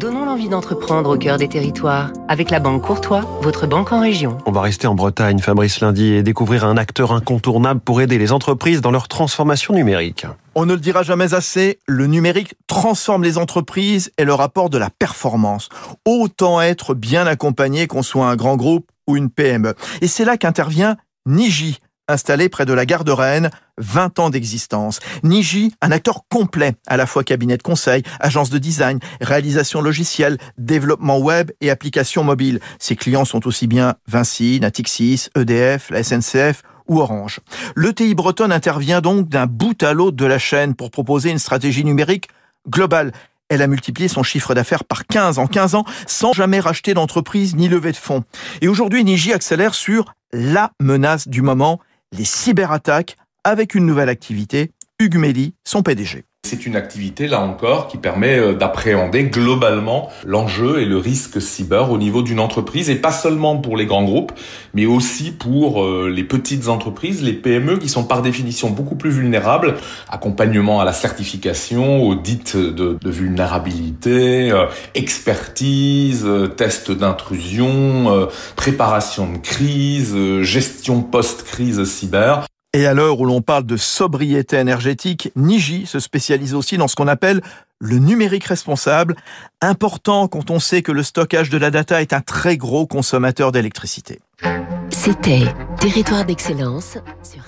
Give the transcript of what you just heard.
Donnons l'envie d'entreprendre au cœur des territoires avec la Banque Courtois, votre banque en région. On va rester en Bretagne, Fabrice Lundi, et découvrir un acteur incontournable pour aider les entreprises dans leur transformation numérique. On ne le dira jamais assez, le numérique transforme les entreprises et le rapport de la performance. Autant être bien accompagné qu'on soit un grand groupe ou une PME. Et c'est là qu'intervient Niji, installé près de la gare de Rennes, 20 ans d'existence. Niji, un acteur complet, à la fois cabinet de conseil, agence de design, réalisation logicielle, développement web et applications mobiles. Ses clients sont aussi bien Vinci, Natixis, EDF, la SNCF ou Orange. L'ETI bretonne intervient donc d'un bout à l'autre de la chaîne pour proposer une stratégie numérique globale. Elle a multiplié son chiffre d'affaires par 15 en 15 ans sans jamais racheter d'entreprise ni lever de fonds. Et aujourd'hui, Niji accélère sur la menace du moment, les cyberattaques avec une nouvelle activité, Hugues Melly, son PDG. C'est une activité, là encore, qui permet euh, d'appréhender globalement l'enjeu et le risque cyber au niveau d'une entreprise, et pas seulement pour les grands groupes, mais aussi pour euh, les petites entreprises, les PME, qui sont par définition beaucoup plus vulnérables. Accompagnement à la certification, audit de, vulnérabilité, euh, expertise, test d'intrusion, préparation de crise, gestion post-crise cyber. Et à l'heure où l'on parle de sobriété énergétique, Niji se spécialise aussi dans ce qu'on appelle le numérique responsable, important quand on sait que le stockage de la data est un très gros consommateur d'électricité. C'était Territoire d'excellence sur